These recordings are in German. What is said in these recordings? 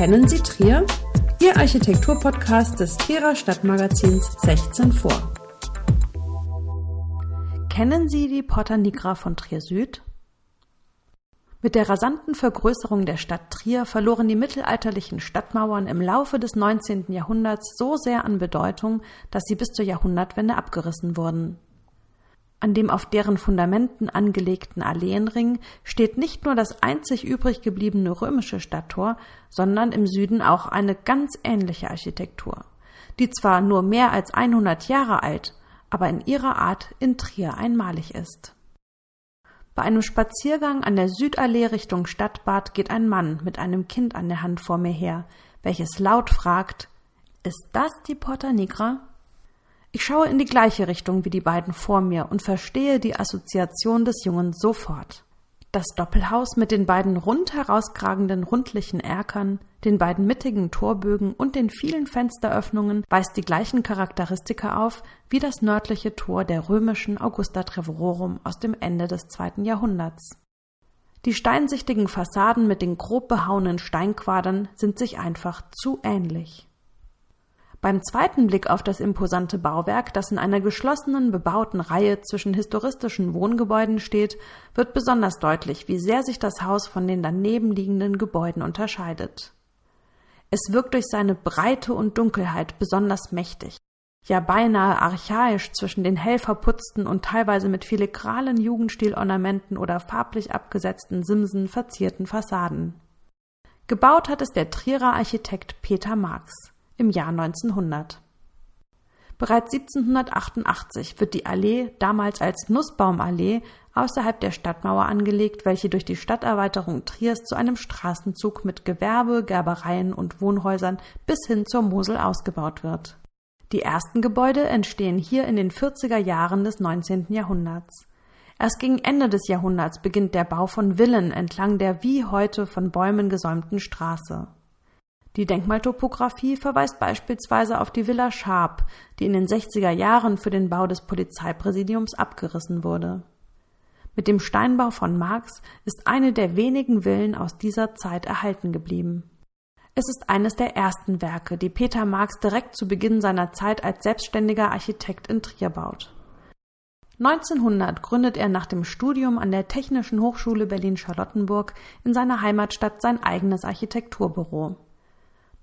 Kennen Sie Trier? Ihr Architekturpodcast des Trierer Stadtmagazins 16 vor. Kennen Sie die Porta Nigra von Trier Süd? Mit der rasanten Vergrößerung der Stadt Trier verloren die mittelalterlichen Stadtmauern im Laufe des 19. Jahrhunderts so sehr an Bedeutung, dass sie bis zur Jahrhundertwende abgerissen wurden. An dem auf deren Fundamenten angelegten Alleenring steht nicht nur das einzig übrig gebliebene römische Stadttor, sondern im Süden auch eine ganz ähnliche Architektur, die zwar nur mehr als 100 Jahre alt, aber in ihrer Art in Trier einmalig ist. Bei einem Spaziergang an der Südallee Richtung Stadtbad geht ein Mann mit einem Kind an der Hand vor mir her, welches laut fragt, ist das die Porta Nigra? Ich schaue in die gleiche Richtung wie die beiden vor mir und verstehe die Assoziation des Jungen sofort. Das Doppelhaus mit den beiden rund herauskragenden rundlichen Erkern, den beiden mittigen Torbögen und den vielen Fensteröffnungen weist die gleichen Charakteristika auf wie das nördliche Tor der römischen Augusta Treverorum aus dem Ende des zweiten Jahrhunderts. Die steinsichtigen Fassaden mit den grob behauenen Steinquadern sind sich einfach zu ähnlich. Beim zweiten Blick auf das imposante Bauwerk, das in einer geschlossenen, bebauten Reihe zwischen historistischen Wohngebäuden steht, wird besonders deutlich, wie sehr sich das Haus von den daneben liegenden Gebäuden unterscheidet. Es wirkt durch seine Breite und Dunkelheit besonders mächtig, ja beinahe archaisch zwischen den hell verputzten und teilweise mit filigranen Jugendstilornamenten oder farblich abgesetzten Simsen verzierten Fassaden. Gebaut hat es der Trierer Architekt Peter Marx im Jahr 1900. Bereits 1788 wird die Allee, damals als Nussbaumallee, außerhalb der Stadtmauer angelegt, welche durch die Stadterweiterung Triers zu einem Straßenzug mit Gewerbe, Gerbereien und Wohnhäusern bis hin zur Mosel ausgebaut wird. Die ersten Gebäude entstehen hier in den 40er Jahren des 19. Jahrhunderts. Erst gegen Ende des Jahrhunderts beginnt der Bau von Villen entlang der wie heute von Bäumen gesäumten Straße. Die Denkmaltopographie verweist beispielsweise auf die Villa Schaap, die in den 60er Jahren für den Bau des Polizeipräsidiums abgerissen wurde. Mit dem Steinbau von Marx ist eine der wenigen Villen aus dieser Zeit erhalten geblieben. Es ist eines der ersten Werke, die Peter Marx direkt zu Beginn seiner Zeit als selbstständiger Architekt in Trier baut. 1900 gründet er nach dem Studium an der Technischen Hochschule Berlin-Charlottenburg in seiner Heimatstadt sein eigenes Architekturbüro.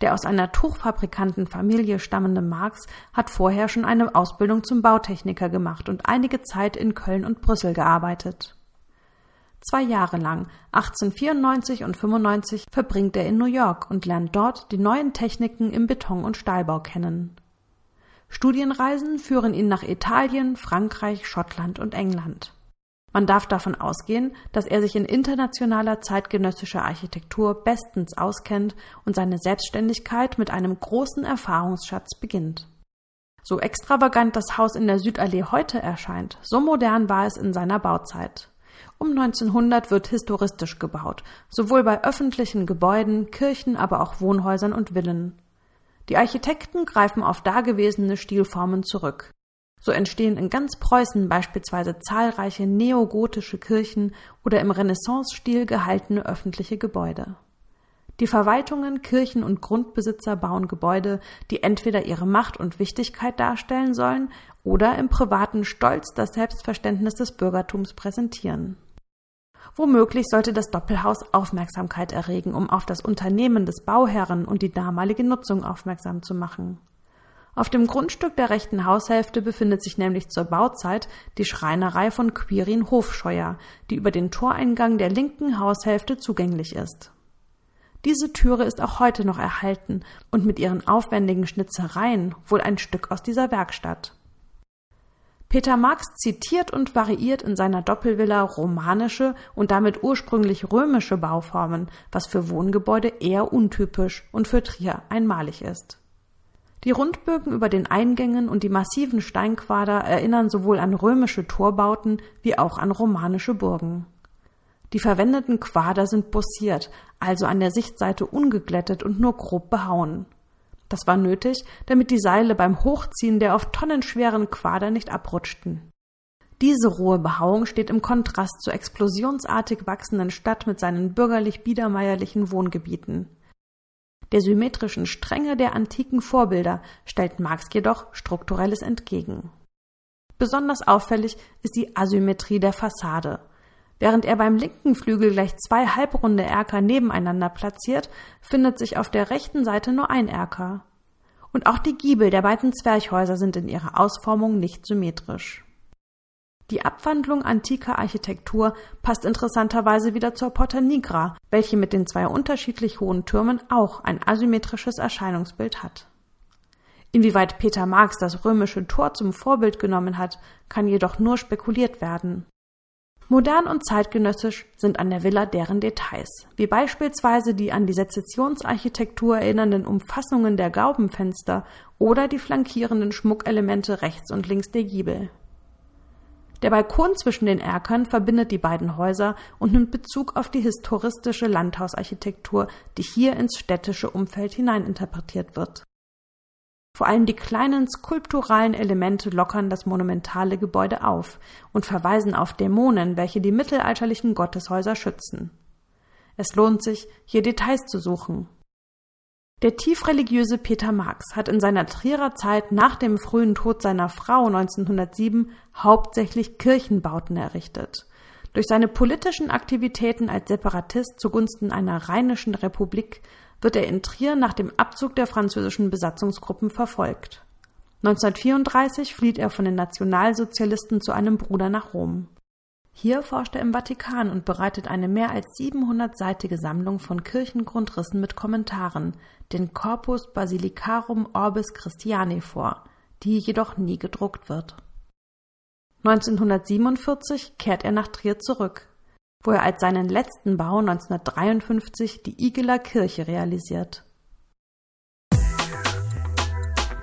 Der aus einer Tuchfabrikantenfamilie stammende Marx hat vorher schon eine Ausbildung zum Bautechniker gemacht und einige Zeit in Köln und Brüssel gearbeitet. Zwei Jahre lang, 1894 und 95, verbringt er in New York und lernt dort die neuen Techniken im Beton- und Stahlbau kennen. Studienreisen führen ihn nach Italien, Frankreich, Schottland und England. Man darf davon ausgehen, dass er sich in internationaler zeitgenössischer Architektur bestens auskennt und seine Selbstständigkeit mit einem großen Erfahrungsschatz beginnt. So extravagant das Haus in der Südallee heute erscheint, so modern war es in seiner Bauzeit. Um 1900 wird historistisch gebaut, sowohl bei öffentlichen Gebäuden, Kirchen, aber auch Wohnhäusern und Villen. Die Architekten greifen auf dagewesene Stilformen zurück. So entstehen in ganz Preußen beispielsweise zahlreiche neogotische Kirchen oder im Renaissance-Stil gehaltene öffentliche Gebäude. Die Verwaltungen, Kirchen und Grundbesitzer bauen Gebäude, die entweder ihre Macht und Wichtigkeit darstellen sollen oder im privaten Stolz das Selbstverständnis des Bürgertums präsentieren. Womöglich sollte das Doppelhaus Aufmerksamkeit erregen, um auf das Unternehmen des Bauherren und die damalige Nutzung aufmerksam zu machen. Auf dem Grundstück der rechten Haushälfte befindet sich nämlich zur Bauzeit die Schreinerei von Quirin Hofscheuer, die über den Toreingang der linken Haushälfte zugänglich ist. Diese Türe ist auch heute noch erhalten und mit ihren aufwendigen Schnitzereien wohl ein Stück aus dieser Werkstatt. Peter Marx zitiert und variiert in seiner Doppelvilla romanische und damit ursprünglich römische Bauformen, was für Wohngebäude eher untypisch und für Trier einmalig ist. Die Rundbögen über den Eingängen und die massiven Steinquader erinnern sowohl an römische Torbauten wie auch an romanische Burgen. Die verwendeten Quader sind bossiert, also an der Sichtseite ungeglättet und nur grob behauen. Das war nötig, damit die Seile beim Hochziehen der oft tonnenschweren Quader nicht abrutschten. Diese rohe Behauung steht im Kontrast zur explosionsartig wachsenden Stadt mit seinen bürgerlich biedermeierlichen Wohngebieten. Der symmetrischen Strenge der antiken Vorbilder stellt Marx jedoch Strukturelles entgegen. Besonders auffällig ist die Asymmetrie der Fassade. Während er beim linken Flügel gleich zwei halbrunde Erker nebeneinander platziert, findet sich auf der rechten Seite nur ein Erker. Und auch die Giebel der beiden Zwerchhäuser sind in ihrer Ausformung nicht symmetrisch. Die Abwandlung antiker Architektur passt interessanterweise wieder zur Porta Nigra, welche mit den zwei unterschiedlich hohen Türmen auch ein asymmetrisches Erscheinungsbild hat. Inwieweit Peter Marx das römische Tor zum Vorbild genommen hat, kann jedoch nur spekuliert werden. Modern und zeitgenössisch sind an der Villa deren Details, wie beispielsweise die an die Sezessionsarchitektur erinnernden Umfassungen der Gaubenfenster oder die flankierenden Schmuckelemente rechts und links der Giebel. Der Balkon zwischen den Erkern verbindet die beiden Häuser und nimmt Bezug auf die historistische Landhausarchitektur, die hier ins städtische Umfeld hineininterpretiert wird. Vor allem die kleinen skulpturalen Elemente lockern das monumentale Gebäude auf und verweisen auf Dämonen, welche die mittelalterlichen Gotteshäuser schützen. Es lohnt sich, hier Details zu suchen. Der tiefreligiöse Peter Marx hat in seiner Trierer Zeit nach dem frühen Tod seiner Frau 1907 hauptsächlich Kirchenbauten errichtet. Durch seine politischen Aktivitäten als Separatist zugunsten einer rheinischen Republik wird er in Trier nach dem Abzug der französischen Besatzungsgruppen verfolgt. 1934 flieht er von den Nationalsozialisten zu einem Bruder nach Rom. Hier forscht er im Vatikan und bereitet eine mehr als 700-seitige Sammlung von Kirchengrundrissen mit Kommentaren, den Corpus Basilicarum Orbis Christiani vor, die jedoch nie gedruckt wird. 1947 kehrt er nach Trier zurück, wo er als seinen letzten Bau 1953 die Igeler Kirche realisiert.